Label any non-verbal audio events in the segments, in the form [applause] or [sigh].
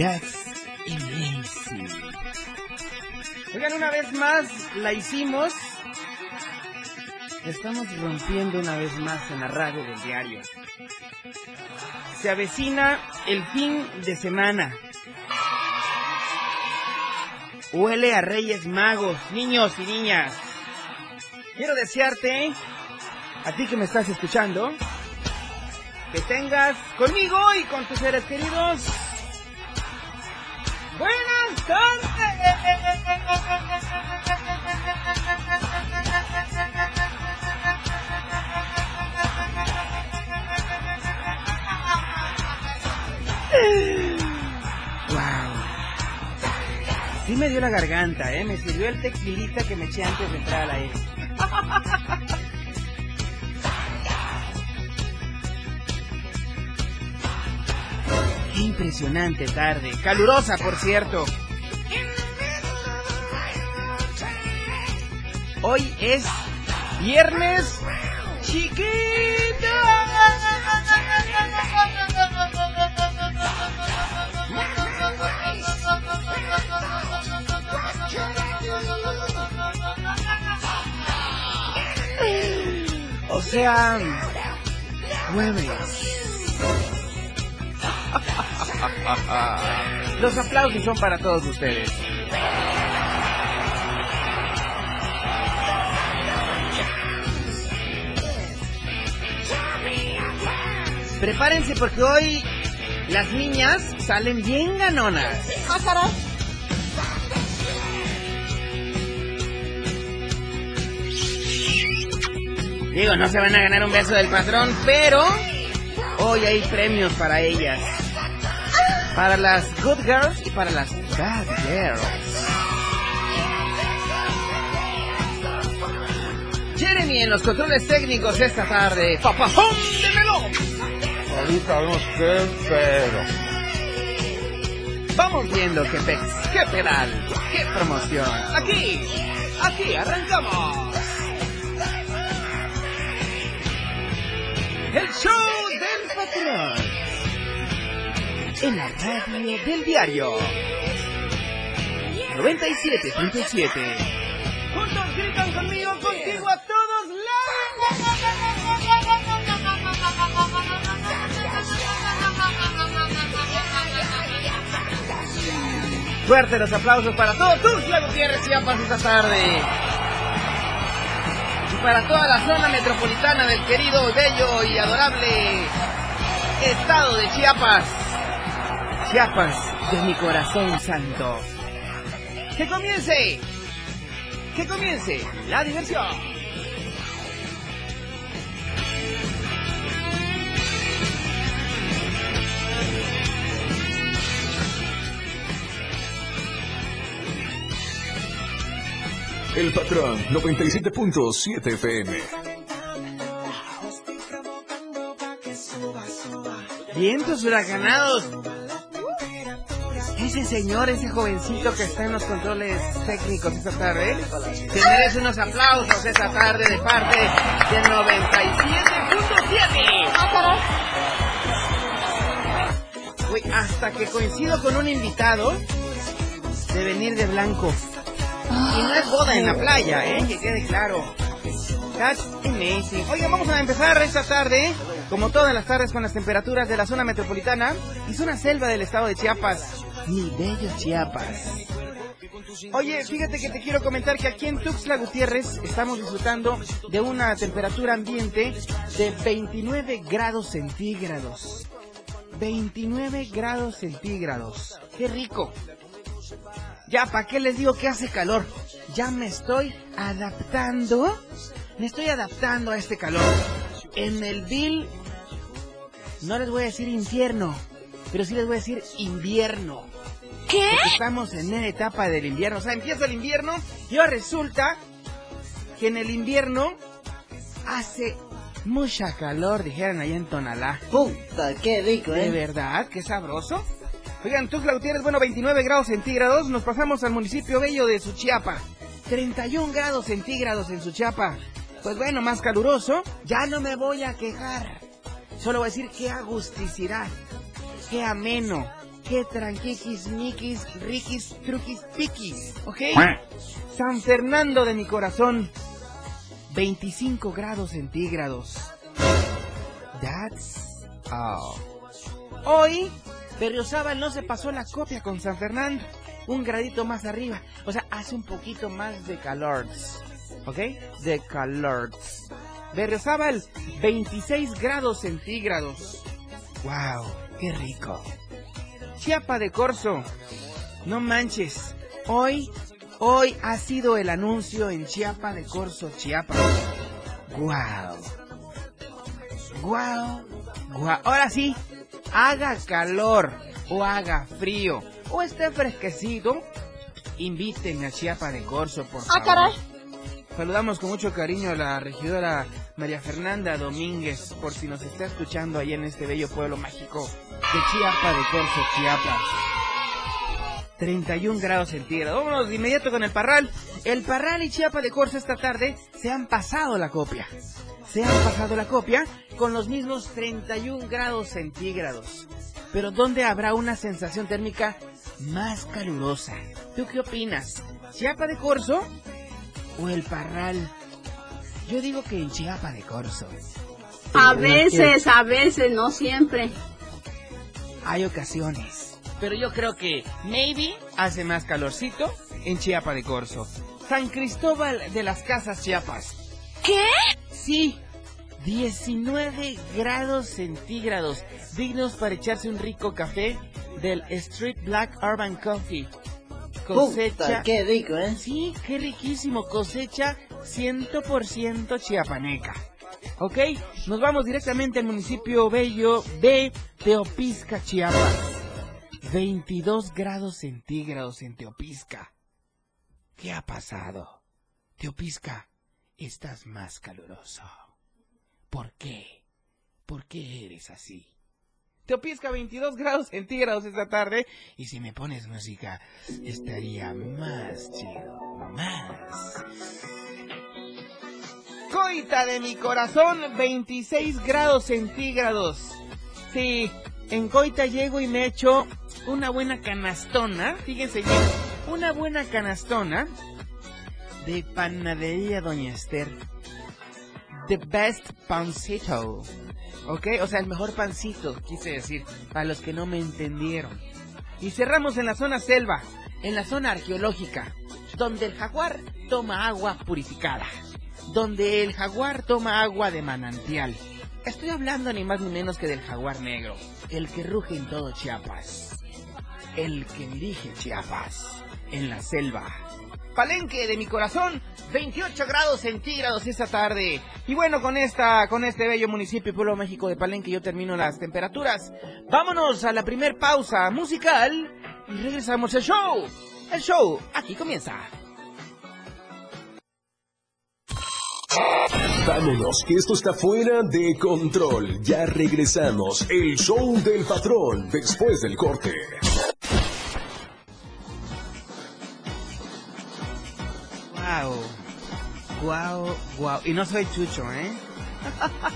That's amazing. Oigan, una vez más la hicimos. Estamos rompiendo una vez más en la radio del diario. Se avecina el fin de semana. Huele a Reyes Magos, niños y niñas. Quiero desearte, a ti que me estás escuchando, que tengas conmigo y con tus seres queridos Buenas tardes. Wow. Sí me dio la garganta, ¿eh? Me sirvió el tequilita que me eché antes de entrar al aire. [laughs] impresionante tarde. Calurosa, por cierto. Hoy es viernes chiquito. O sea, jueves. [laughs] Los aplausos son para todos ustedes. Prepárense porque hoy las niñas salen bien ganonas. Digo, no se van a ganar un beso del patrón, pero hoy hay premios para ellas. Para las good girls y para las bad girls. Jeremy en los controles técnicos esta tarde. ¡Papajón de melón! Ahorita vemos qué pedo. Vamos viendo qué pex, qué pedal, qué promoción. Aquí, aquí arrancamos. El show del patrón. En la radio del diario. 97.7. Juntos gritan conmigo, contigo a todos lados. Fuerte los aplausos para todos Tuxtla Gutiérrez Chiapas esta tarde. Y para toda la zona metropolitana del querido, bello y adorable estado de Chiapas. Chiapas de mi corazón santo. ¡Que comience! ¡Que comience la diversión! El patrón 97.7 FM. Vientos huracanados. Ese señor, ese jovencito que está en los controles técnicos esta tarde, se merece unos aplausos esta tarde de parte del 97.7. Uy, hasta que coincido con un invitado de venir de blanco. Y no es boda en la playa, ¿eh? Que quede claro. That's amazing. Oiga, vamos a empezar esta tarde, como todas las tardes, con las temperaturas de la zona metropolitana y zona selva del estado de Chiapas. Mi bello Chiapas. Oye, fíjate que te quiero comentar que aquí en Tuxtla Gutiérrez estamos disfrutando de una temperatura ambiente de 29 grados centígrados. 29 grados centígrados. ¡Qué rico! Ya, ¿para qué les digo que hace calor? Ya me estoy adaptando. Me estoy adaptando a este calor. En el Bill, no les voy a decir infierno, pero sí les voy a decir invierno. ¿Qué? Porque estamos en la etapa del invierno. O sea, empieza el invierno y ahora resulta que en el invierno hace mucha calor, dijeran allá en Tonalá. Puta, qué rico, ¿De ¿eh? verdad? ¿Qué sabroso? Oigan, Tuxtla Gutiérrez, bueno, 29 grados centígrados. Nos pasamos al municipio bello de Suchiapa. 31 grados centígrados en Suchiapa. Pues bueno, más caluroso. Ya no me voy a quejar. Solo voy a decir qué agusticidad. Qué ameno. Qué tranquiquis, miquis, riquis, truquis, piquis. ¿Ok? San Fernando de mi corazón. 25 grados centígrados. That's all. Hoy, Berriozábal no se pasó la copia con San Fernando. Un gradito más arriba. O sea, hace un poquito más de calor. ¿Ok? De calor. Berriozábal, 26 grados centígrados. ¡Wow! ¡Qué rico! Chiapa de Corzo. No manches. Hoy, hoy ha sido el anuncio en Chiapa de Corzo, Chiapa. ¡Wow! ¡Wow! ¡Wow! Ahora sí, haga calor o haga frío o esté fresquecito, invítenme a Chiapa de Corzo, por favor. Ah, caray. Saludamos con mucho cariño a la regidora María Fernanda Domínguez, por si nos está escuchando ahí en este bello pueblo mágico de Chiapa de Corzo, Chiapas. 31 grados centígrados. Vámonos de inmediato con el Parral. El Parral y Chiapa de Corzo esta tarde se han pasado la copia. Se han pasado la copia con los mismos 31 grados centígrados. Pero ¿dónde habrá una sensación térmica más calurosa? ¿Tú qué opinas? ¿Chiapa de Corzo o el Parral? Yo digo que en Chiapa de Corzo. A veces, a veces, no siempre. Hay ocasiones. Pero yo creo que maybe hace más calorcito en Chiapa de Corzo. San Cristóbal de las Casas Chiapas. ¿Qué? Sí, 19 grados centígrados, dignos para echarse un rico café del Street Black Urban Coffee. Puta, qué rico, ¿eh? Sí, qué riquísimo. Cosecha 100% chiapaneca. ¿Ok? Nos vamos directamente al municipio bello de Teopisca, Chiapas. 22 grados centígrados en Teopisca. ¿Qué ha pasado? Teopisca, estás más caluroso. ¿Por qué? ¿Por qué eres así? Teopisca 22 grados centígrados esta tarde y si me pones música estaría más chido, más. Coita de mi corazón 26 grados centígrados. Sí, en Coita llego y me echo una buena canastona, fíjense bien, una buena canastona de panadería Doña Esther. The best pancito. ¿Ok? O sea, el mejor pancito, quise decir, para los que no me entendieron. Y cerramos en la zona selva, en la zona arqueológica, donde el jaguar toma agua purificada, donde el jaguar toma agua de manantial. Estoy hablando ni más ni menos que del jaguar negro, el que ruge en todo Chiapas, el que dirige Chiapas, en la selva. Palenque de mi corazón, 28 grados centígrados esta tarde. Y bueno, con esta, con este bello municipio y pueblo México de Palenque yo termino las temperaturas. Vámonos a la primer pausa musical y regresamos al show. El show aquí comienza. Vámonos, que esto está fuera de control. Ya regresamos. El show del patrón después del corte. Wow. Wow, wow. Y no soy chucho, ¿eh?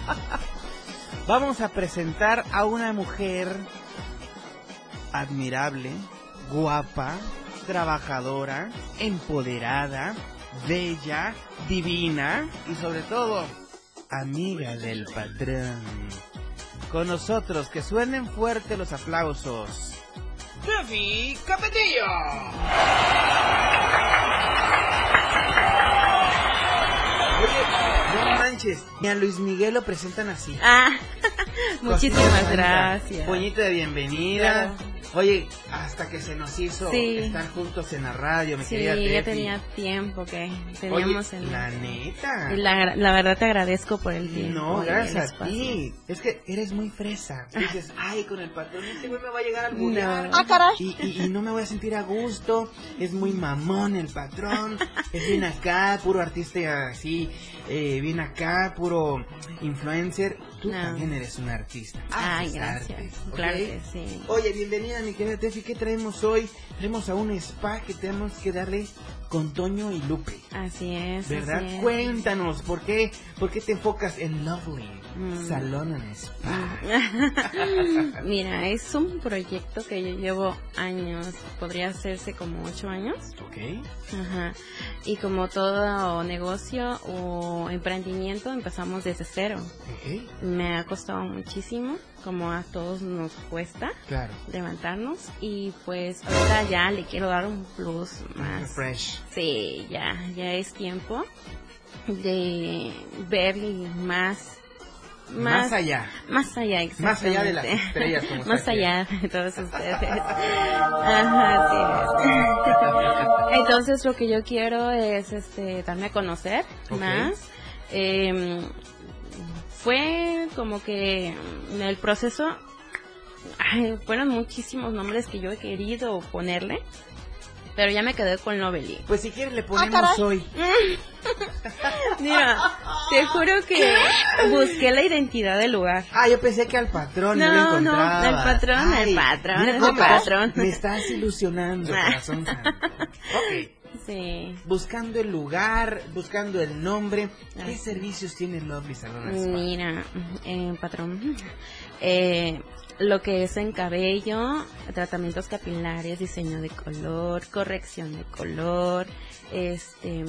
[laughs] Vamos a presentar a una mujer admirable, guapa, trabajadora, empoderada, bella, divina y sobre todo amiga del patrón. Con nosotros, que suenen fuerte los aplausos. Tefi Capetillo. No manches, ni a Luis Miguel lo presentan así. Ah, [laughs] muchísimas gracias. Puñito de bienvenida. Oye, hasta que se nos hizo Sí. estar juntos en la radio, mi Sí, querida ya Tefi. tenía tiempo que Oye, teníamos en la neta. Y la, la verdad te agradezco por el tiempo. No, gracias a ti. Es que eres muy fresa. [laughs] Dices, ay, con el patrón este güey me va a llegar al lugar. No. Ah, caray. Y, y- y no me voy a sentir a gusto. Es muy mamón el patrón. Es bien acá, puro artista así. eh, bien acá, puro influencer. Tú No. también eres un artista. Ay, Haces gracias. Claro que sí. Oye, bienvenida mi querida Tefi. ¿Qué traemos hoy? Traemos a un spa que tenemos que darle con Toño y Lupe. Así es. ¿Verdad? así es. Cuéntanos, ¿por qué, ¿por qué te enfocas en Lovely? Mm. Salón en Spa. [laughs] Mira, es un proyecto que yo llevo años, podría hacerse como ocho años. Ok. Ajá. Y como todo negocio o emprendimiento empezamos desde cero. Ok. Me ha costado muchísimo, como a todos nos cuesta Claro. levantarnos y pues ahorita ya le quiero dar un plus más. Fresh. Sí, ya, ya es tiempo de ver más, Más, allá. más allá, Más allá de las estrellas, como [laughs] más allá de todos ustedes. Ajá. [laughs] Entonces lo que yo quiero es, este, darme a conocer más. Em, fue como que mm, el proceso, ay, fueron muchísimos nombres que yo he querido ponerle, pero ya me quedé con Lovely. Pues si quieres le ponemos hoy. [laughs] Mira, te juro que busqué la identidad del lugar. Ah, yo pensé que al patrón No, no, lo no, encontraba. el patrón, el patrón, mira me- patrón. Me estás ilusionando, corazón santo. [laughs] Ok. Sí. Buscando el lugar, buscando el nombre. ¿Qué Así. servicios tiene Lovely Salón Spa? Mira, eh, patrón, eh, lo que es en cabello, tratamientos capilares, diseño de color, corrección de color, este,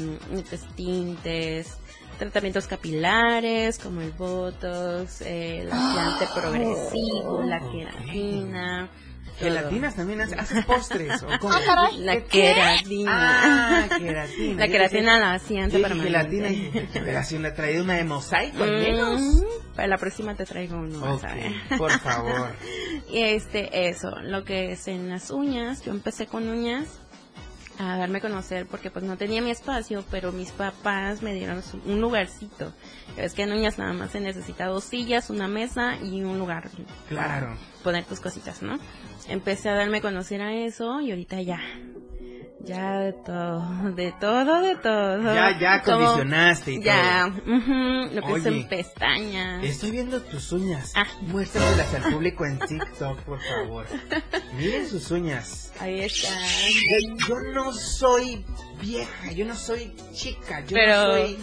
pues, tintes, tratamientos capilares como el botox, eh, el laciante progresivo, la queratina. todo. ¿Gelatinas también haces? ¿Haces postres? ¿O cómo? La queratina. Ah, queratina. La queratina laciante Yo para gelatina y dije, ¿qué operación le ha traído una de mosaico al menos? Mm, Para la próxima te traigo uno, vas Ok, a ver. por [laughs] favor. Y este, eso, lo que es en las uñas, yo empecé con uñas a darme a conocer porque pues no tenía mi espacio, pero mis papás me dieron un lugarcito. Es que en uñas nada más se necesita dos sillas, una mesa y un lugar. Claro. para Poner tus cositas, ¿no? Empecé a darme a conocer a eso y ahorita ya. Ya de todo, [laughs] de todo, de todo. Ya, ya acondicionaste y Ya, ujú, lo que Oye, en pestañas. Estoy viendo tus uñas. Ah. Muéstramelas al público en TikTok, por favor. [laughs] Miren sus uñas. Ahí está. Yo, no soy vieja, yo no soy chica, yo Pero- no soy...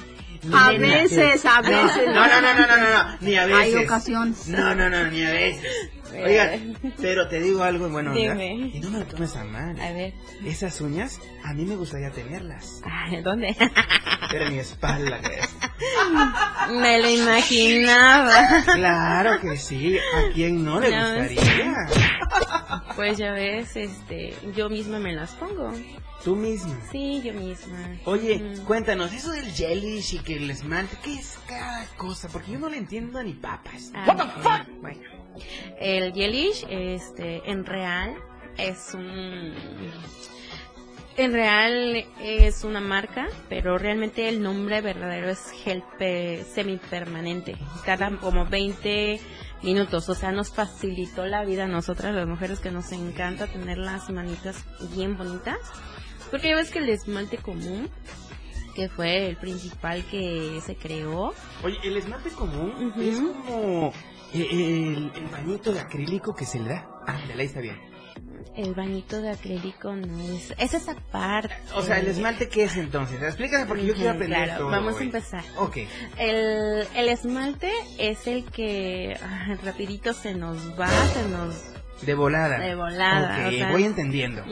A veces, a veces. No, no, no, no, no, no, ni a veces. Hay ocasiones. No, no, no, ni a veces. Oigan, pero te digo algo en buena onda. Dime. Y no me lo tomes a mal. A ver. Esas uñas, a mí me gustaría tenerlas. Ay, ¿Dónde? Pero en mi espalda. Me lo imaginaba. Claro que sí. ¿A quién no le No, gustaría? Pues ya ves, este, yo misma me las pongo. Tú misma. Sí, yo misma. Oye, Mm. cuéntanos, eso del jellish y que el esmalte, ¿qué es cada cosa? Porque yo no le entiendo a ni papas. Ah, ok, Bueno, el Yelish, este, en real, es un... En real es una marca, pero realmente el nombre verdadero es gel pe- semipermanente. Tarda como 20 minutos, o sea, nos facilitó la vida a nosotras, las mujeres que nos encanta tener las manitas bien bonitas. Porque ya ves que el esmalte común, que fue el principal que se creó, Oye, el esmalte común es como eh, el, el bañito de acrílico que se le da. Ándale, ahí está bien. El bañito de acrílico no es... Es esa parte. O sea, ¿el esmalte qué es entonces? Explícame porque yo quiero aprender claro, todo vamos a empezar. Ok. El, el esmalte es el que ah, rapidito se nos va, se nos De volada. De volada, Ok, o sea- voy entendiendo.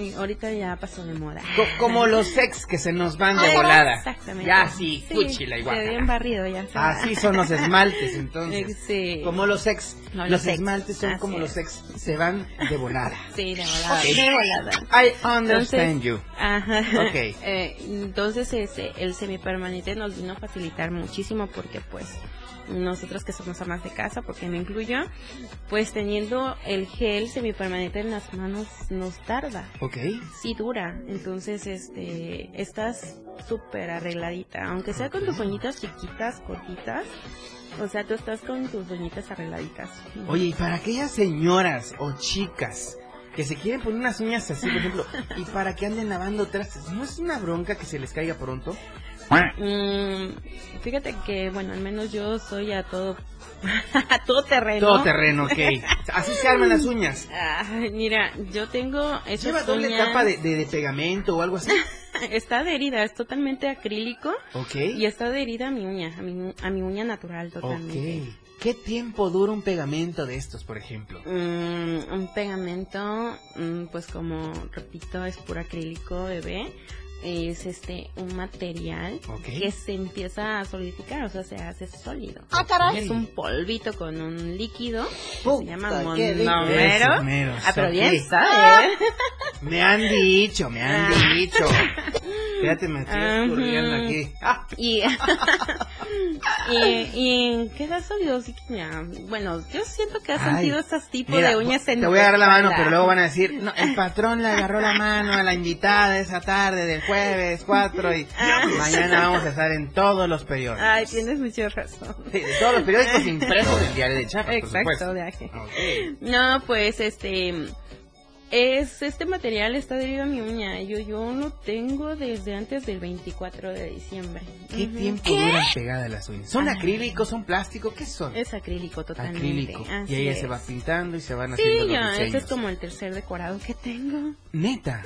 Y ahorita ya pasó de moda. Co- como [laughs] los sex que se nos van de Ay, volada. Exactamente. Ya sí, cuchila igual. Se bien barrido ya. se. Así son los [laughs] esmaltes, entonces. Sí. Como los sex. No, los los sex. esmaltes son Así como es. los sex. Se van de volada. [laughs] Sí, de volada. Ok. De volada. I understand Entonces- you. Ajá. Ok. Eh, entonces, ese, el semipermanente nos vino a facilitar muchísimo porque, pues, nosotros que somos amas de casa, porque me incluyo, pues teniendo el gel semipermanente en las manos nos tarda. Ok. Sí dura, entonces este estás súper arregladita, aunque sea con tus uñitas chiquitas, cortitas, o sea, tú estás con tus uñitas arregladitas. Oye, y para aquellas señoras o chicas que se quieren poner unas uñas así, por ejemplo, y para que anden lavando trastes, ¿no es una bronca que se les caiga pronto? Mm, fíjate que, bueno, al menos yo soy a todo, [laughs] a todo terreno. Todo terreno, ok. [laughs] Así se arman las uñas. Mira, yo tengo esas ¿Lleva doble uñas- capa de, de- de pegamento o algo así? [laughs] Está adherida, es totalmente acrílico Ok. y está adherida a mi uña, a mi, a mi uña natural totalmente. Ok. ¿Qué tiempo dura un pegamento de estos, por ejemplo? Mm, un pegamento, mm, pues como repito, es puro acrílico, bebé. Es este un material que se empieza a solidificar, o sea, se hace sólido. Ah, caray. Es un polvito con un líquido que se llama qué monomero. Ah, pero bien sabe. ¿eh? Me han dicho, me han Ah. dicho. Fíjate, me estoy Ajá. escurriendo aquí. Ah, [laughs] Y, y, y queda sólido, así que ya, bueno, yo siento que has Ay, sentido estos tipos mira, de uñas en Te voy a agarrar la mano, pero luego van a decir, no, el patrón le agarró la mano a la invitada esa tarde del jueves 4 y Ah. mañana vamos a estar en todos los periódicos. Ay, tienes mucha razón. Sí, de todos los periódicos [laughs] impresos del diario de Chiapas, por Exacto, supuesto. de aje. Ok. No, pues este es este material está adherido a mi uña. Yo yo lo tengo desde antes del 24 de diciembre. ¿Qué Ujú. tiempo duran pegadas las uñas? ¿Son Ay. acrílicos, son plástico? ¿Qué son? Es acrílico totalmente. Acrílico. así Y ahí es. se va pintando y se van Sí, haciendo ya, los este diseños. es como el tercer decorado que tengo. Neta.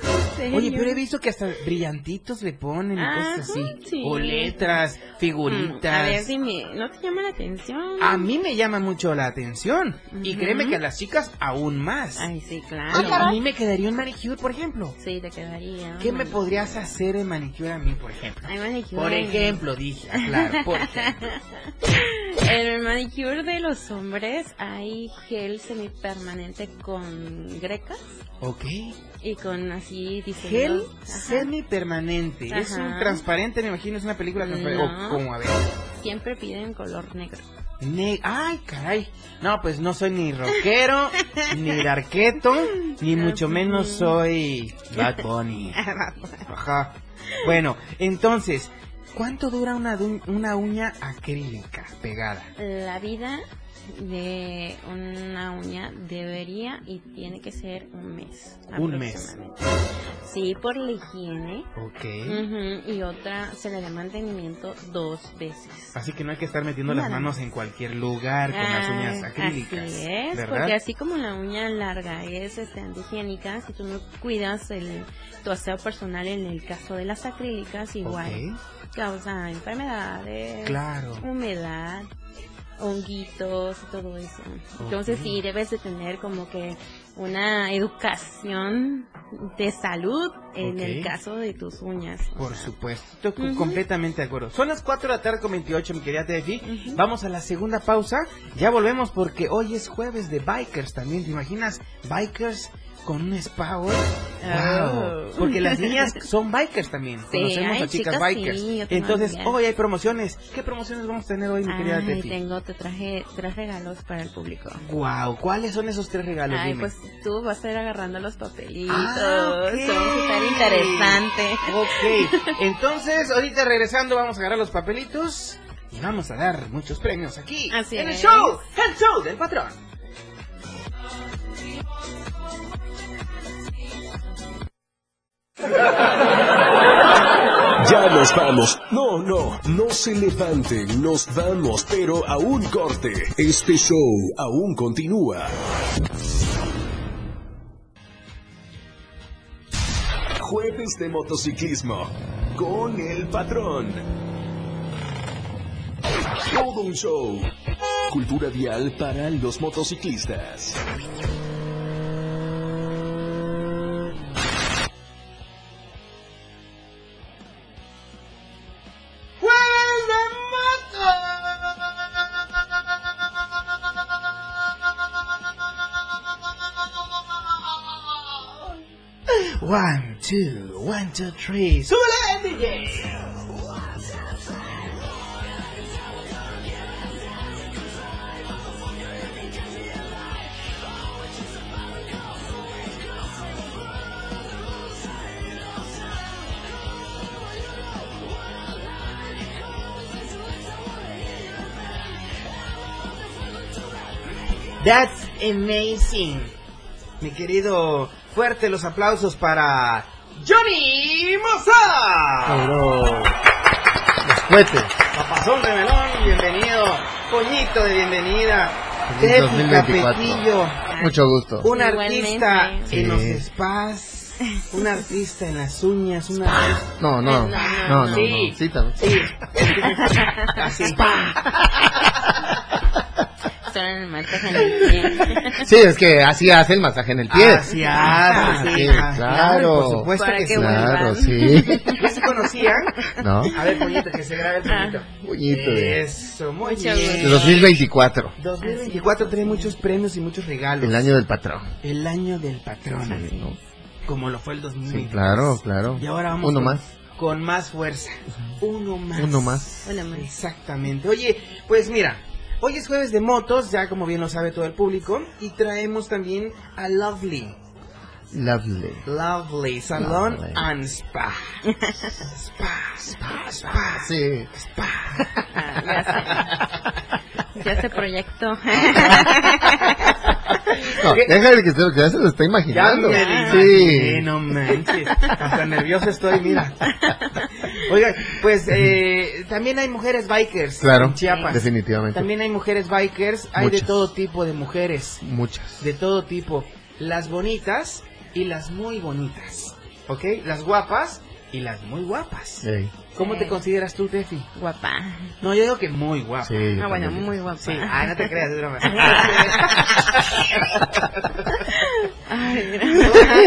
Oye, pero he visto que hasta brillantitos le ponen y cosas así. Ajá, sí. O letras, figuritas. Mm, A ver, dime, ¿no te llama la atención? A mí me llama mucho la atención. Y Ujú. créeme que a las chicas aún más. Ay, sí, claro. Oye, a mí me quedaría un manicure, por ejemplo. Sí, te quedaría. ¿Qué me podrías hacer en manicure a mí, por ejemplo? Ay, manicure. Por ejemplo, dije, claro, por ejemplo. [laughs] El manicure de los hombres hay gel semipermanente con grecas Ok. y con así Gel diseños. Ajá. semipermanente. Es un Ajá. transparente, me imagino, es una película transparente. No. O como, a ver. Siempre piden color negro. Ne- Ay, caray. No, pues no soy ni rockero, [laughs] ni darqueto, ni mucho menos soy [laughs] Bad Bunny. Ajá. Bueno, entonces, ¿cuánto dura una, una uña acrílica pegada? La vida de una uña debería y tiene que ser un mes. Un mes. Sí, por la higiene. Ok. Y otra se le da mantenimiento dos veces. Así que no hay que estar metiendo las manos en cualquier lugar con las uñas Ah, acrílicas. Así es, ¿verdad? porque así como la uña larga es este, antihigiénica, si tú no cuidas el, tu aseo personal en el caso de las acrílicas, igual causa enfermedades, Claro. humedad, honguitos y todo eso. Entonces Ok. sí, debes de tener como que una educación de salud en el caso de tus uñas. Por sea, supuesto, estoy completamente de acuerdo. Son las 4 de la tarde con 28, mi querida Tefi. Ujú. Vamos a la segunda pausa. Ya volvemos porque hoy es jueves de bikers también. ¿Te imaginas? Bikers con un spa hoy. Wow. Porque las niñas [laughs] son bikers también. Sí, Conocemos hay a chicas, chicas, bikers. sí, Entonces, hoy hay promociones. ¿Qué promociones vamos a tener hoy, mi querida Ay, tengo, te traje tres regalos para el público. Wow, ¿cuáles son esos tres regalos? Ay, Dime. pues tú vas a ir agarrando los papelitos. Ah, ok. Son súper interesantes. Ok, entonces ahorita regresando vamos a agarrar los papelitos y vamos a dar muchos premios aquí Así en el show, el show del patrón. Ya nos vamos. No, no, no se levanten, nos vamos, pero a un corte. Este show aún continúa. Jueves de motociclismo con el patrón. Todo un show. Cultura vial para los motociclistas. Two, one, two, three. That's amazing. Mi querido, fuerte los aplausos para Johnny Mozart. Pero... Los cohetes. Papazón de melón, bienvenido. Coñito de bienvenida. 2024. Capetillo, Mucho gusto. un artista en los spas, un artista en las uñas, un artista... No, no. No, no, No, no, Sí. no. Sí, también. Sí, [laughs] así. En el masaje en el pie. [laughs] Sí, es que así hace el masaje en el pie. Así hace, sí, sí, ah, claro. Por supuesto Para que sí. Claro, sí. [laughs] ¿Ya se conocían? ¿No? A ver, pollito, que se grabe el pollito. Pollito de, Eso, muy bien. de 2024. 2024 trae muchos premios y muchos regalos. El año del patrón. El año del patrón. Sí, ¿no? Como lo fue el Sí, 2023. claro, claro. Y ahora vamos Uno con, más. con más fuerza. Uno más. Uno más. Exactamente. Oye, pues mira, hoy es jueves de motos, ya como bien lo sabe todo el público, y traemos también a Lovely. Lovely. Lovely Lovely. and Spa. [laughs] Spa, spa, spa. Sí. Ah, [laughs] ya. Ya se proyecto. [laughs] No, déjale que se, que ya se lo está Ya imaginando. me lo Sí. imaginé, no manches. Hasta nervioso estoy, mira. [laughs] Oigan, pues eh, también hay mujeres bikers Claro, en Chiapas. definitivamente. También hay mujeres bikers, hay de Muchas. todo tipo de mujeres, Muchas. de todo tipo. Las bonitas y las muy bonitas. ¿Ok? Las guapas y las muy guapas. Ey, ¿Cómo te consideras tú, Tefi? Guapa. No, yo digo que muy guapa. sí, Ah, bueno, también. muy guapa. Sí, ah, no te creas, es broma. [laughs] Ay,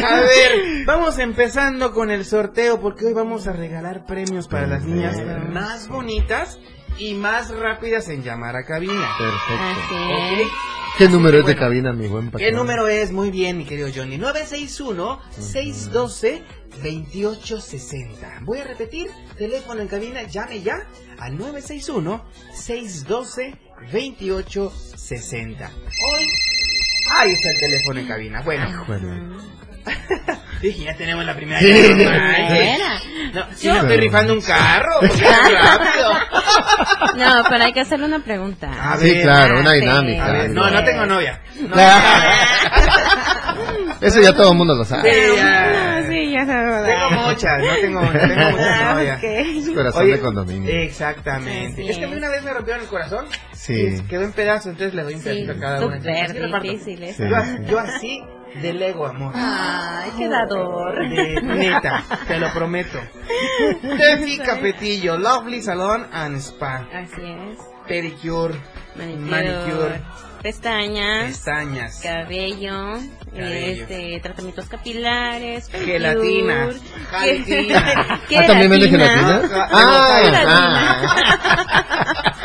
A ver, vamos empezando con el sorteo porque hoy vamos a regalar premios para las niñas más bonitas y más rápidas en llamar a cabina. Perfecto. Así ¿Ok? es. ¿Qué número es de Bueno, cabina, mi buen patrón? ¿Qué número es? Muy bien, mi querido Johnny. 961-612-2860. Voy a repetir, teléfono en cabina, llame ya al 961-612-2860. Hoy... Ahí está el teléfono en cabina. Bueno, Bueno, [laughs] dije, ya tenemos la primera. Sí. [laughs] No, si no estoy rifando un carro, pues [laughs] rápido. No, pero hay que hacerle una pregunta. A sí, ver, claro, una sí. dinámica. A ver, no, no tengo novia. No. Eso ya todo el mundo lo sabe. Sí, ya. Sí, ya se va Tengo muchas, no tengo, no tengo muchas [laughs] Ah, novias. ok. Corazón Oye, de condominio. Exactamente. Así es que a mí una vez me rompieron el corazón. Sí. y Quedó en pedazos, entonces le doy un Sí, pedacito a cada una. súper difícil eso. Sí. Yo, yo así delego amor. Ay, qué dador. De neta, te lo prometo. Tefi Capetillo, Lovely Salon and Spa. Así es. Pedicure, Manicure. Manicure. Pestañas. pestañas. Cabello, Cabello. este, tratamientos capilares, [laughs] Gelatina. Gelatina. ¿Qué [laughs] Ah, ¿también vende gelatina? Gelatina. [laughs]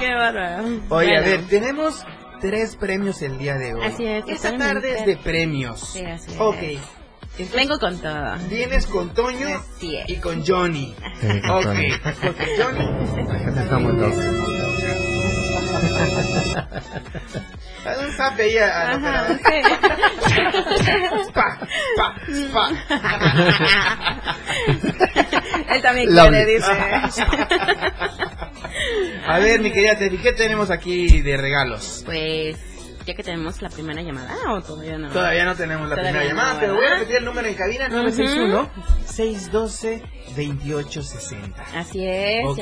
Qué bárbaro. Oye, a Bueno, ver, tenemos tres premios el día de hoy. Así es, Esta tarde es de premios. Sí, así es. Ok. Entonces, Vengo con todo. vienes con Toño y con Johnny. Sí, con Ok. Toño. Porque Johnny. Acá estamos dos. [laughs] Un zap ahí a- al Ajá, operador. [laughs] sí. Pa, pa, pa. [laughs] Él también Lovely. quiere, dice. A ver, mi querida Tefi, ¿qué tenemos aquí de regalos? Pues, ya que tenemos la primera llamada, ¿o todavía no? Todavía no tenemos la Todavía primera no, llamada, pero voy a repetir el número en cabina: 961-612-2860. Así es, Ok.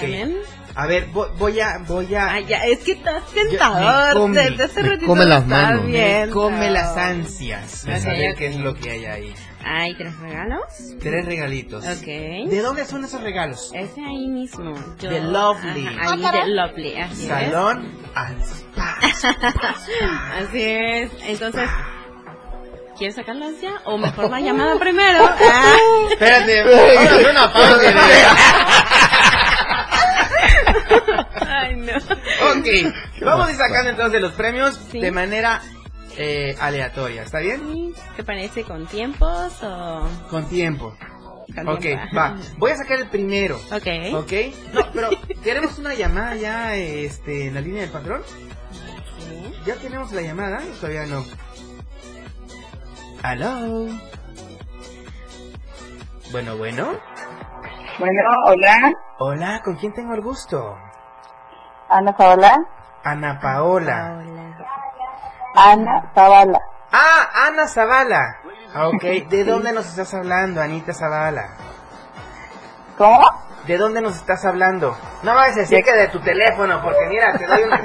A ver, voy, voy a. Voy a Ay, ya, es que estás tentador. come, desde hace me ratito come las manos. Me come las ansias de saber qué es lo que hay ahí. Hay tres regalos. Tres regalitos. Ok. ¿De dónde son esos regalos? Ese ahí mismo. Yo, The Lovely. Ajá, ahí de Lovely, así es. Salón. [laughs] Así es. Entonces, ¿quieres sacarlas ya? O mejor la [laughs] llamada primero. Ah. Espérate, vamos a hacer una pausa. [laughs] Ay, no. Ok, [laughs] vamos a ir sacando entonces los premios Sí. de manera eh, aleatoria, ¿está bien? ¿Te parece con tiempos o...? Con tiempo. con Ok, tiempo? va. Voy a sacar el primero. Ok. ¿Ok? No, pero tenemos una llamada ya este, en la línea del patrón. Sí. ¿Ya tenemos la llamada? Todavía no. ¿Aló? Bueno, bueno. Bueno, hola, Hola, ¿con quién tengo el gusto? Ana Zavala. Ana Paola. Ana Zavala. Ah, Ana Zavala. Ah, Ok, ¿de dónde nos estás hablando, Anita Zavala? ¿Cómo? ¿De dónde nos estás hablando? No vayas a decir que de tu teléfono, porque mira, te doy un... [laughs]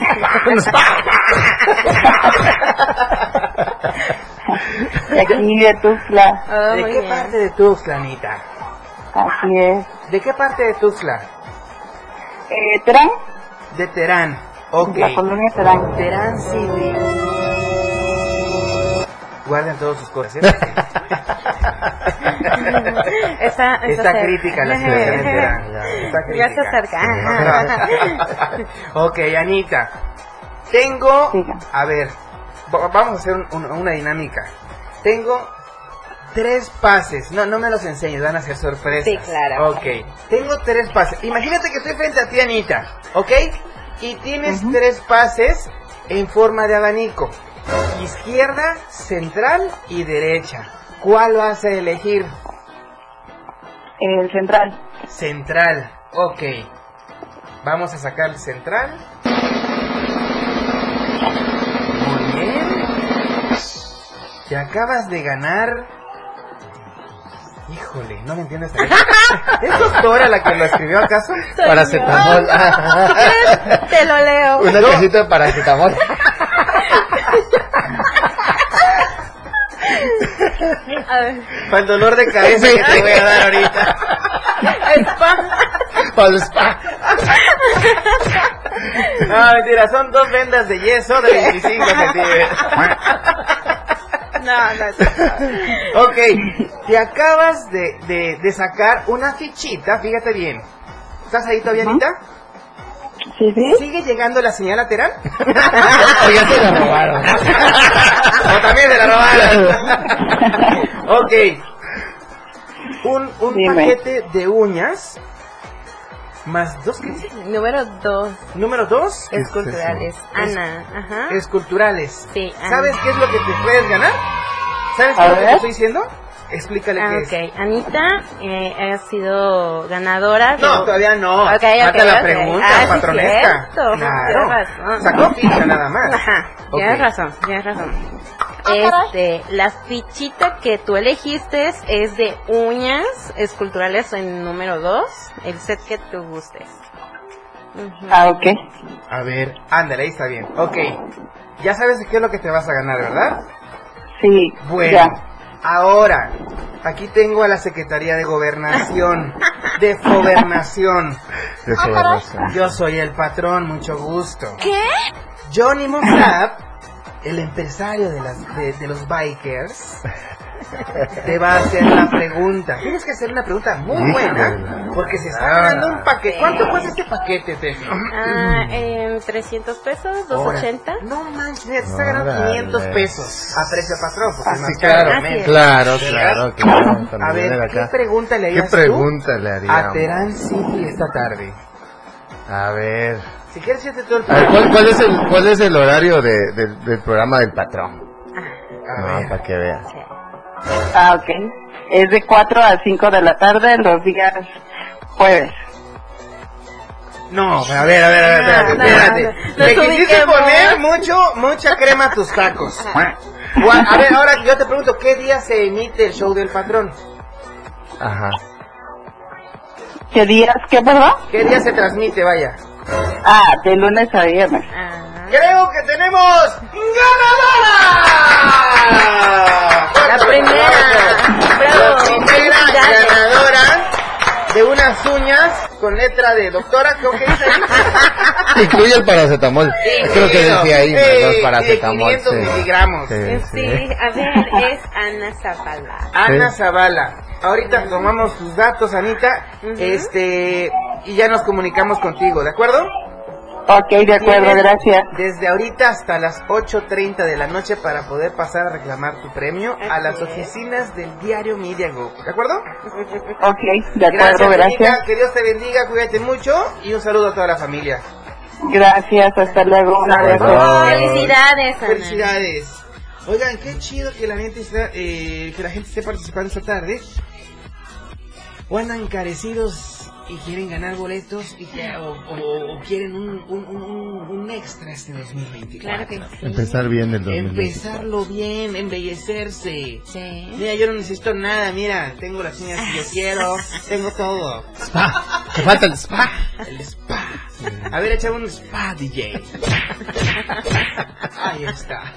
De aquí de Tuxtla. Oh, ¿De qué bien. parte de Tuxtla, Anita? Así es. ¿De qué parte de Tuxtla? Eh, Terán, De Terán. Ok. la colonia Terán. Terán City. Guarden todos sus cosas, ¿eh? [laughs] Está, crítica la situación en Terán. Ya está crítica. [laughs] ok, Anita. Tengo... A ver, va- vamos a hacer un- un- una dinámica. Tengo tres pases. No, no me los enseñes, van a ser sorpresas. Sí, claro. Ok. Tengo tres pases. Imagínate que estoy frente a ti, Anita. ¿Ok? Y tienes tres pases en forma de abanico. Izquierda, central y derecha. ¿Cuál vas a elegir? El central. Central. Ok. Vamos a sacar el central. Muy bien. Te acabas de ganar. Híjole, no me entiendes. ¿Es doctora la que lo escribió acaso? [laughs] Paracetamol. [laughs] Te lo leo. Una casita de paracetamol. A ver. Para el dolor de cabeza que te voy a dar ahorita. Spa. Para el spa. No, mentira, son dos vendas de yeso de 25 centímetros. No, no. [laughs] Ok, te acabas de, de, de sacar una fichita, fíjate bien. ¿Estás ahí todavía, Anita? Sí, sí. ¿Sigue llegando la señal lateral? O [laughs] ya se la robaron. o también se la robaron. [laughs] ok. Un, un Dime. paquete de uñas más dos, ¿qué dice? Número dos. Número dos, es Esculturales. Ana. Ajá. esculturales. Sí, Ana. ¿Sabes qué es lo que te puedes ganar? ¿Sabes qué es lo que te estoy diciendo? Explícale Ah, qué es. ok. Anita eh, ha sido ganadora. No, todavía no. Ok, ok, Falta la ok. pregunta, Ah, sí, patronesca. cierto. Claro. Tienes razón. Sacó ficha nada más. Ajá, Ok. tienes razón, tienes razón. Este, la fichita que tú elegiste es de uñas esculturales en número 2, el set que tú gustes. Ah, ok. A ver, ándale, ahí está bien. Ok. Ya sabes qué es lo que te vas a ganar, ¿verdad? Sí. Bueno, Ya. ahora, aquí tengo a la Secretaría de Gobernación, de Gobernación. Razón. Yo soy el patrón, mucho gusto. ¿Qué? Johnny Mossad, el empresario de, las, de, de los bikers, te va a hacer la pregunta. Tienes que hacer una pregunta muy buena, porque se está ganando un paquete. ¿Cuánto cuesta este paquete, Tefi? Ah, en 300 pesos, 280. Ahora, No manches, se está ganando Órale. 500 pesos a precio patrón, porque Ah, es más sí, claro, Así claro, claro, claro. Cuando A ver, ¿qué pregunta le ¿Qué harías tú pregunta le a haríamos? Terán City esta tarde? A ver. Si quieres, échate todo el A ver, ¿cuál, cuál es el, ¿cuál es el horario de, del- del programa del patrón? No, ver. para que veas. Ah, ok. Es de 4 a 5 de la tarde los días jueves. No, a ver, a ver, a ver, espérate, espérate. no, no. Le Nos quisiste poner mucho, mucha crema a tus tacos. A ver, ahora yo te pregunto, ¿qué día se emite el show del patrón? Ajá. ¿Qué días? ¿Qué, perdón? ¿Qué día se transmite, vaya? Ah, de lunes a viernes. Ah, Creo que tenemos ganadora. La primera. La Bravo. primera Felicidades. ganadora de unas uñas con letra de doctora, creo que dice ahí. [laughs] Incluye el paracetamol. Creo que decía ahí, Sí, de paracetamol. 500 miligramos. Sí, a ver, es Ana Zapala. Ana Sí. Zavala. Ahorita tomamos tus datos, Anita, este, y ya nos comunicamos contigo, ¿de acuerdo? Ok, de acuerdo, Tienes gracias. Desde ahorita hasta las 8.30 de la noche para poder pasar a reclamar tu premio a las es. oficinas del diario Media Group. ¿De acuerdo? Ok, de acuerdo, gracias. Que Dios te bendiga, cuídate mucho y un saludo a toda la familia. Gracias, hasta luego. Un abrazo. Bye. Felicidades, Ana. Felicidades. Oigan, qué chido que la gente está, eh, que la gente esté participando esta tarde. O andan encarecidos y quieren ganar boletos y que- o, o- o quieren un, un, un- un extra este 2024. Claro que sí. Empezar bien el 2020. Empezarlo bien, embellecerse. Sí. Mira, yo no necesito nada, mira, tengo las uñas que yo [laughs] quiero, tengo todo. Spa. Te falta el spa. El spa. A ver, echame un spa, DJ. Ahí está.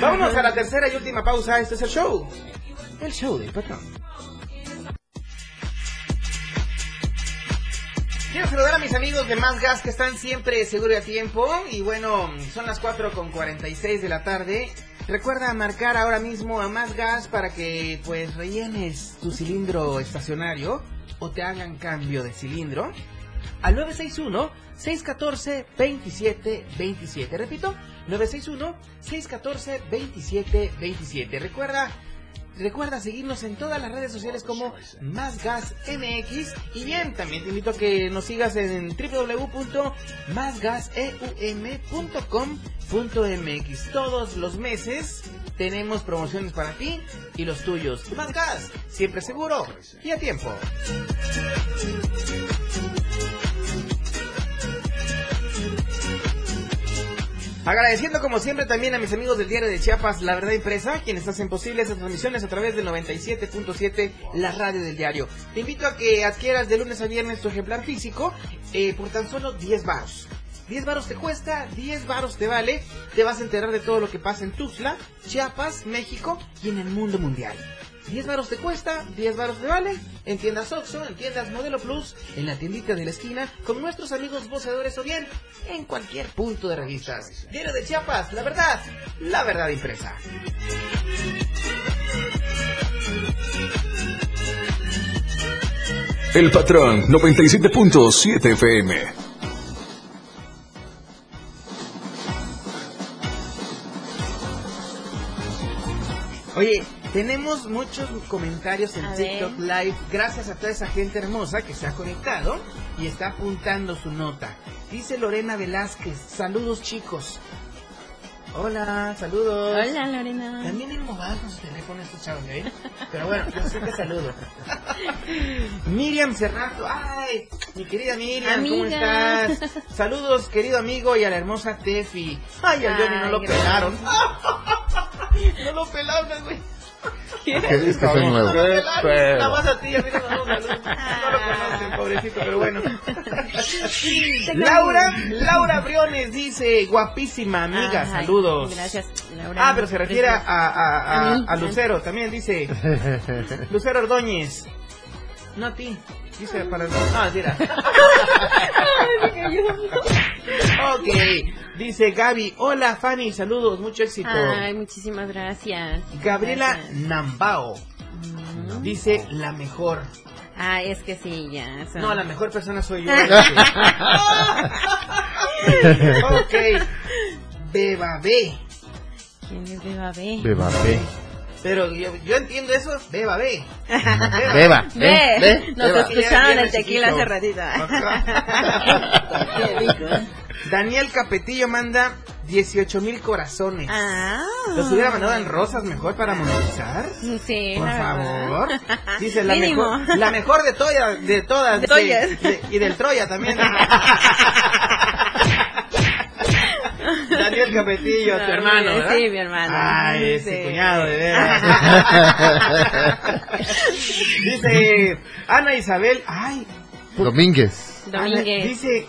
Vámonos a la tercera y última pausa. Este es el show. El show del patrón. Quiero saludar a mis amigos de Más Gas que están siempre seguro y a tiempo. Y bueno, son las 4 con 46 de la tarde. Recuerda marcar ahora mismo a Más Gas para que pues rellenes tu cilindro estacionario o te hagan cambio de cilindro al 961-614-2727. Repito, 961-614-2727. Recuerda, recuerda seguirnos en todas las redes sociales como Más Gas MX. Y bien, también te invito a que nos sigas en www.másgaseum.com.mx. Todos los meses tenemos promociones para ti y los tuyos. Más Gas, siempre seguro y a tiempo. Agradeciendo como siempre también a mis amigos del diario de Chiapas, La Verdad Impresa, quienes hacen posible esas transmisiones a través del 97.7, la radio del diario. Te invito a que adquieras de lunes a viernes tu ejemplar físico eh, por tan solo 10 baros. 10 varos te cuesta, 10 varos te vale, te vas a enterar de todo lo que pasa en Tuxtla, Chiapas, México y en el mundo mundial. 10 varos te cuesta, 10 varos te vale, en tiendas Oxxo, en tiendas Modelo Plus, en la tiendita de la esquina, con nuestros amigos voceadores o bien en cualquier punto de revistas. Diario de Chiapas, la verdad, la verdad impresa. El patrón 97.7 FM. Oye, tenemos muchos comentarios en A TikTok ver. Live gracias a toda esa gente hermosa que se ha conectado y está apuntando su nota. Dice Lorena Velázquez, saludos chicos. Hola, saludos. Hola, Lorena. También en mobados sus teléfonos estos chavos, ¿eh? Pero bueno, yo siempre saludo. [laughs] Miriam Cerrato, ay, mi querida Miriam, ¿cómo estás? Saludos, querido amigo, y a la hermosa Tefi. Ay, al Johnny no lo gracias. pelaron. [laughs] no lo pelaron, güey. ¿Qué dices que soy nuevo? Nada más a ti, a mí no la luz. No lo conocen, pobrecito, pero bueno. [laughs] Laura, Laura Briones dice, guapísima amiga, Ay, saludos. Gracias, Laura. Ah, pero se refiere a, a, a, a Lucero, también dice. [laughs] Lucero Ordóñez. No a ti. Dice para el... Ah, mira. [laughs] ok. Dice Gaby. Hola, Fanny. Saludos. Mucho éxito. Ay, muchísimas gracias. Gabriela Gracias. Nambao. Mm. Dice la mejor. Ah, es que sí, ya. son- No, la mejor persona soy yo. [laughs] ok. Beba B. ¿Quién es Beba B? Beba. Pero yo, yo entiendo eso. Beba B. [laughs] Beba, Ve, ve, ve. nos Beba. escucharon el tequila hace ratito. [laughs] ¿eh? Daniel Capetillo manda 18 mil corazones. Ah. ¿Los hubiera mandado en rosas mejor para monetizar? Sí, Por favor. [laughs] Dice la Mínimo. mejor, la mejor de todas, de todas. De- y del Troya también. Daniel Capetillo, tu hermano, ¿verdad? Sí, mi hermano. Ay, ese Sí. cuñado de veras. [laughs] Dice Ana Isabel, ay, Domínguez. Ana, Domínguez. dice,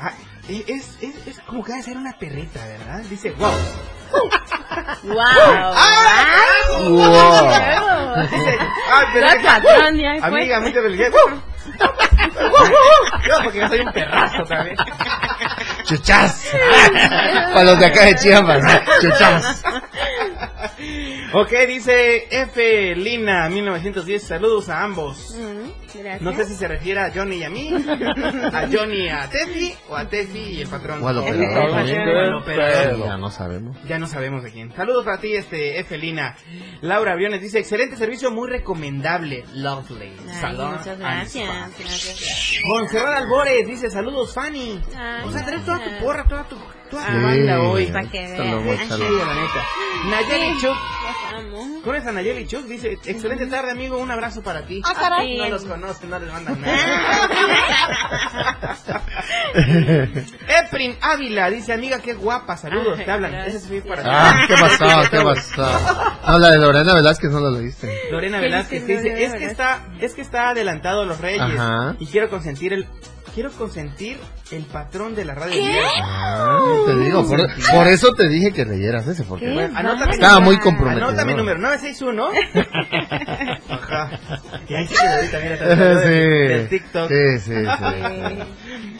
ay, es, es, es como que va a ser una perrita, ¿verdad? Dice, wow. ¡Wow! Wow. Dice, ay, pero patrón ya fue. Amiga, muchas felicidades. Yo, porque yo soy un perrazo también. Chuchas. [laughs] Para los de acá de Chiapas. Chuchas. Ok, dice F. Lina 1910. Saludos a ambos. Gracias. No sé si se refiere a Johnny y a mí, a Johnny a Tefi o a Tefi y el patrón. O al O operador. al operador. Ya no sabemos. Ya no sabemos de quién. Saludos para ti, este, Efelina. Laura Briones dice, excelente servicio, muy recomendable. Lovely. Ay, Salón muchas gracias. Gracias. Montserrat Albores dice, saludos, Fanny. Ay, o sea, traes toda tu gracias. porra, toda tu, tu Sí. banda hoy. Para que vean. la neta. Nayeli Chuk. Los amo. ¿Conoces a Nayeli Chuk? Dice, excelente tarde, amigo, un abrazo para ti. Ah, caray. No los conocen, no les mandan nada. [laughs] Eprin Ávila dice, amiga, qué guapa, saludos, Ay, te hablan. gracias. Ese es para ti. Ah, ¿qué pasó? ¿Qué [laughs] pasó? No, la de Lorena Velázquez no la leíste. Lorena ¿Qué Velázquez dice es que está, es que está adelantado los reyes Ajá. y quiero consentir el, quiero consentir el patrón de la radio. Ah, te digo, por, por eso te dije que leyeras ese, porque ¿Qué? Bueno, estaba muy comprometido. Anota mi número, 961. Ajá. Y ahí se quedó ahorita, mira, Sí. [laughs] del TikTok. Sí, sí, sí.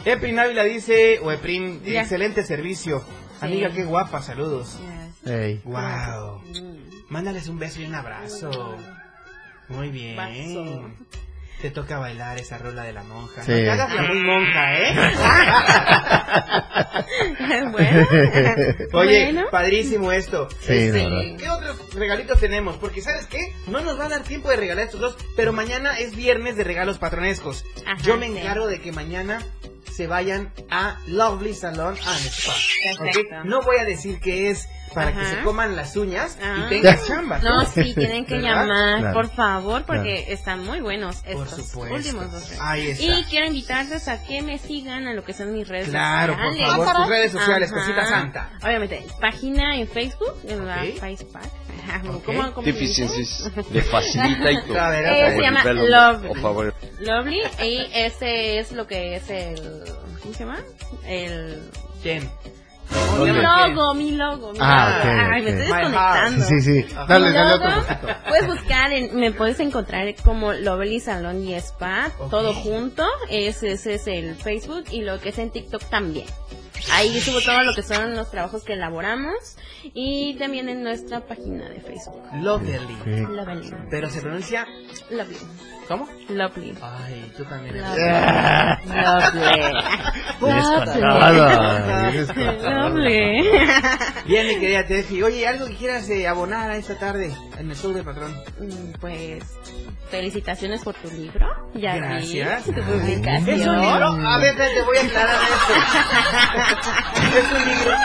[laughs] Eprin Ávila dice, o Eprin, Ya. excelente servicio. Amiga, qué guapa, saludos. Yes. Ey. Wow. Mm. Mándales un beso y un abrazo. Muy bien. Vaso. Te toca bailar esa rola de la monja. Sí. No te hagas la muy [laughs] monja, ¿eh? [laughs] bueno. [laughs] Oye, Bueno. padrísimo esto. Sí, Este. ¿Qué otros regalitos tenemos? Porque, ¿sabes qué? No nos va a dar tiempo de regalar estos dos, pero mañana es viernes de regalos patronescos. Ajá, Yo me sí. encargo de que mañana se vayan a Lovely Salon and Spa. Perfecto. ¿ok? No voy a decir que es para que Ajá. se coman las uñas Ah. y tengan chamba. No, sí, tienen que ¿Verdad? llamar, Claro. por favor, porque están muy buenos Por estos supuesto. últimos dos. regalos. Ahí está. Y quiero invitarles a que me sigan a lo que son mis redes Claro, por sociales. favor, tus redes sociales, Ajá. cosita santa. Obviamente, página en Facebook, en la Ok. Facebook. Ok. ¿Cómo, cómo? Deficiencies le facilita y todo. [laughs] Eh, se llama Lovely. Por favor. Lovely, y ese es lo que es el. ¿Cómo se llama? El. ¿Quién? Mi logo, mi logo. mi Ah, logo. Ay, me estoy desconectando. Sí, sí. Dale, dale otro poquito. Puedes buscar, en- me puedes encontrar como Lovely Salón y Spa, todo junto. Ese, ese es el Facebook y lo que es en TikTok también. Ahí subo todo lo que son los trabajos que elaboramos y también en nuestra página de Facebook. Lovely. Lovely. Pero se pronuncia. Lovely. ¿Cómo? Lovely. Ay, tú también. eres- Lovely. Descarada. Lovely. Bien, mi querida Tefi. Oye, algo que quieras eh, abonar a esta tarde en el show de patrón. Mm, Pues felicitaciones por tu libro. Ya Gracias. vi tu publicación. Es un libro. A ver, te voy a aclarar esto. [laughs] es un libro.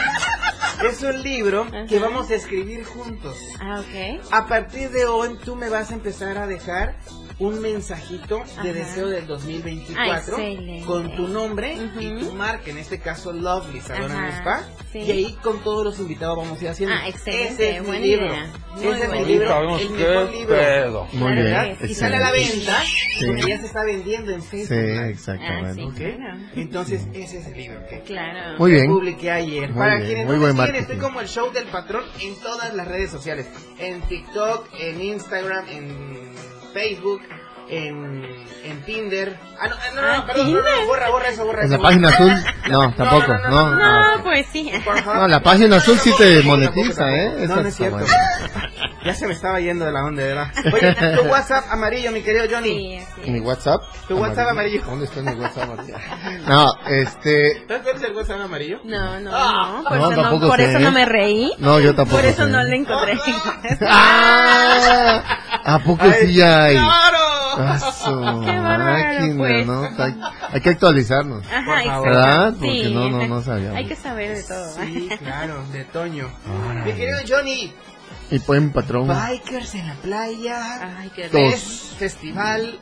Es un libro que vamos a escribir juntos. Ah, ok. A partir de hoy tú me vas a empezar a dejar un mensajito de Ajá. deseo del 2024 Ah, excelente. con tu nombre y tu marca, en este caso Lovely Salón and Spa. sí. Y ahí con todos los invitados vamos a ir haciendo. Ah, excelente, Ese es mi libro. idea. Ese es mi libro, el mejor libro. pedo. Muy bien. que Y sale a la venta Sí. porque ya se está vendiendo en Sí, Facebook. Ah, sí, exactamente. claro. Entonces, ese es el libro. ¿ok? Claro. Muy bien. publiqué ayer. Muy Para bien, quienes muy no me siguen, marketing. estoy como el show del patrón en todas las redes sociales. En TikTok, en Instagram, en Facebook, en, en Tinder. Ah, no, no, no, Ah, perdón, no, no, borra, borra eso, borra ¿En eso. la página azul? No, tampoco. no, no, No, No, no. pues sí. No, la página azul sí te monetiza, tampoco. ¿eh? No, Esa no es cierto. buena. Ya se me estaba yendo de la onda, ¿verdad? Oye, tu WhatsApp amarillo, mi querido Johnny. Sí, ¿Mi. WhatsApp? Tu WhatsApp amarillo. ¿Dónde está mi WhatsApp amarillo? No, este... ¿Sabes cuál es el WhatsApp amarillo? No, no, Ah. no. Por, No, eso, no, tampoco por sé, eso ¿eh? no me reí. No, yo tampoco Por eso sé. no le encontré. ¡Ah! ¿A poco sí ya hay? ¡Claro! Ah, su Qué bárbaro, máquina, pues. ¿no? Hay, hay que actualizarnos. Ajá, Por favor. exacto. ¿Verdad? Porque Sí. no, no, no sabíamos. Hay que saber de todo. Sí, claro, de Toño. Órale. Mi querido Johnny, Y buen patrón. Bikers en la playa. Ay, qué Dos. Fest- Festival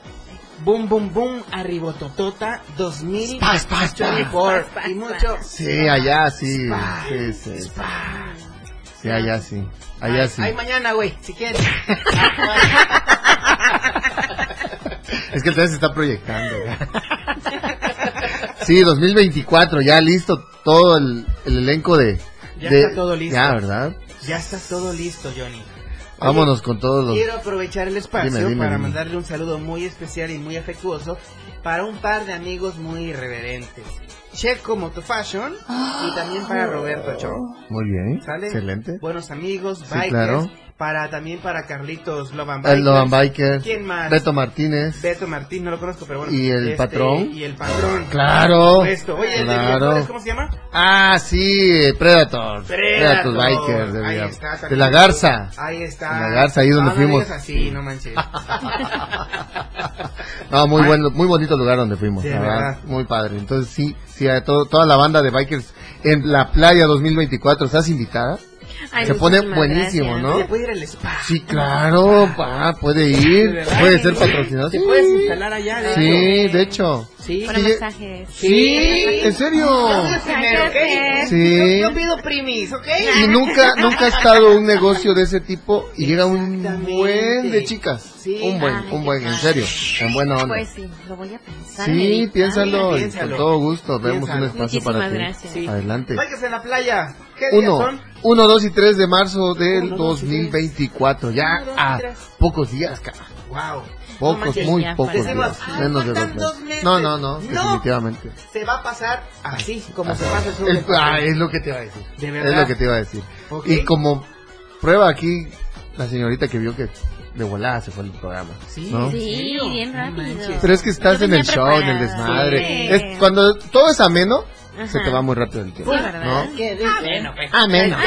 Boom Boom Boom Arribototota 2024 Spa, spa, spa. Spa, y spa. mucho Sí, allá sí. Spa. Sí, sí, sí. Allá sí. Allá sí. Ay, mañana, güey, si quieres. [laughs] Es que todavía se está proyectando. Sí, 2024, ya listo todo el, el elenco de... Ya de- está todo listo. Ya, ¿verdad? ya está todo listo, Johnny. Vámonos con todos los... Quiero aprovechar el espacio Dime, dime, para dime. mandarle un saludo muy especial y muy afectuoso para un par de amigos muy irreverentes. Checo Motofashion y también para Roberto Cho. Muy bien, ¿Sale? excelente. Buenos amigos, Sí, bikers, claro. Para también para Carlitos Loban El Loban Biker. ¿Quién más? Beto Martínez. Beto Martín, no lo conozco, pero bueno. Y el Este, patrón. Y el patrón. Claro. Supuesto. Oye, el de Claro. ¿cómo se llama? Ah, sí, Predator. Predator. Biker. De, Ahí está, de también. la Garza. Ahí está. De la Garza, ahí donde Ah, no fuimos. digas así, no manches. [laughs] No, muy bueno, muy bonito lugar donde fuimos, Sí, la ¿verdad? verdad, muy padre. Entonces sí, sí, a todo, toda la banda de bikers en la playa 2024, ¿estás invitada? Ay, Se pone buenísimo, gracias. ¿no? Se puede ir al spa. Sí, claro, pa, puede ir, puede ser patrocinado. Te Sí, puedes instalar allá. de sí, hecho. de hecho. Sí. Para Sí, masajes. Sí, en serio. Primero, ¿ok? Sí. Yo, yo pido primis, ¿ok? Y nunca, nunca ha estado un negocio de ese tipo y llega un buen de chicas. Sí. Un buen, Ay, un qué buen, en serio, en buena onda. Pues sí, lo voy a pensar. Sí, piénsalo, y piénsalo. con todo gusto, vemos un Piénsalo. espacio para Muchísimas ti. gracias. Sí. Adelante. Váyase en la playa. ¿Qué días Uno, son? 1, 2 y 3 de marzo del Uno, dos y tres. 2024. Ya a pocos días, cara. Wow. Pocos, manches, muy pocos días. Decimos, Menos de dos dos meses. meses. No, no, no, No. definitivamente. Se va a pasar así, como se Así. pasa el patrón. ah, es lo que te iba a decir. De Es verdad. lo que te iba a decir. Ok. Y como prueba aquí, la señorita que vio que de volada se fue el programa. Sí, ¿no? Sí, bien No rápido. Pero es que estás en el venía show, en el preparada. desmadre. Sí. Es, cuando todo es ameno, se Ajá. te va muy rápido el tiempo. Sí, ¿verdad? ¿no? Qué. Ameno.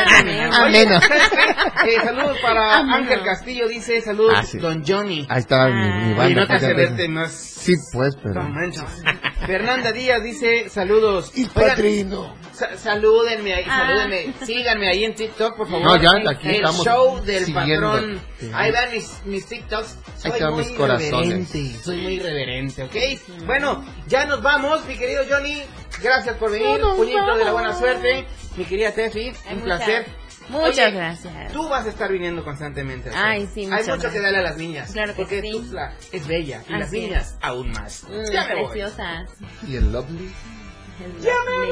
Ameno. Eh, saludos para Ameno. Ángel Castillo, dice saludos, Ah, sí. Don Johnny. Ahí está mi, mi Ah. Y banda. no te hace verte más. Sí, pues, pero... No manches. Fernanda Díaz dice saludos. Y Oigan, padrino. sa- salúdenme ahí, Ah. salúdenme. Síganme ahí en TikTok, por favor. No, ya, aquí el estamos show del siguiendo. patrón. Sí. Ahí vean mis, mis TikToks. Soy están muy mis corazones. Soy muy irreverente, ¿ok? Bueno, ya nos vamos, mi querido Johnny. Gracias por venir. Puñito de la buena suerte. Mi querida Tefi, un muchas- placer. Muchas Oye, gracias. Tú vas a estar viniendo constantemente. Ay, sí, Hay mucho que darle a las niñas. Claro que porque sí. Es bella y las es. niñas aún más. Mm, Ya me voy. preciosas. Y el Lovely. Ya me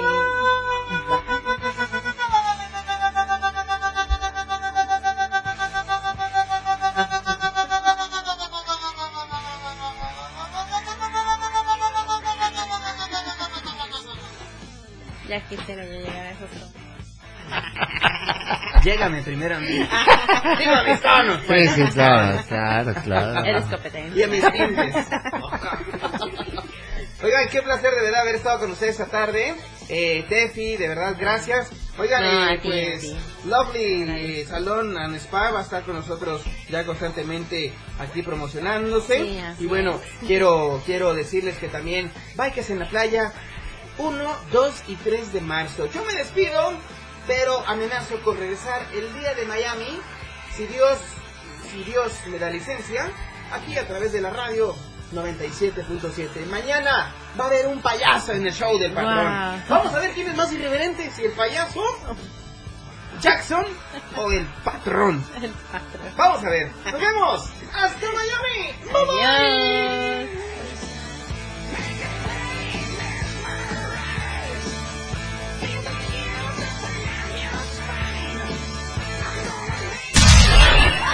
Quisiera yo llegar a esos tonos. [laughs] Llégame primero a mí. [laughs] Digo a mis tonos. Pues. sí, claro, claro, claro. Eres competente. Y a mis tintes. [laughs] Oigan, qué placer de verdad haber estado con ustedes esta tarde. Eh, Tefi, de verdad, gracias. Oigan, No, eh, pues. Lovely Salón and Spa va a estar con nosotros ya constantemente aquí promocionándose. Sí, y bueno, es. quiero, quiero decirles que también Bikes en la playa 1, 2 y 3 de marzo. Yo me despido, pero amenazo con regresar el día de Miami, si Dios, si Dios me da licencia, aquí a través de la radio 97.7. Mañana va a haber un payaso en el show del patrón. Wow. Vamos a ver quién es más irreverente, si el payaso, Jackson o el patrón. El patrón. Vamos a ver. Nos vemos. Hasta Miami. Bye, bye.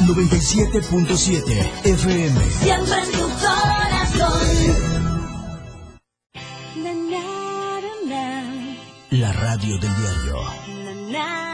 97.7 FM. Siempre en tu corazón. La radio del diario.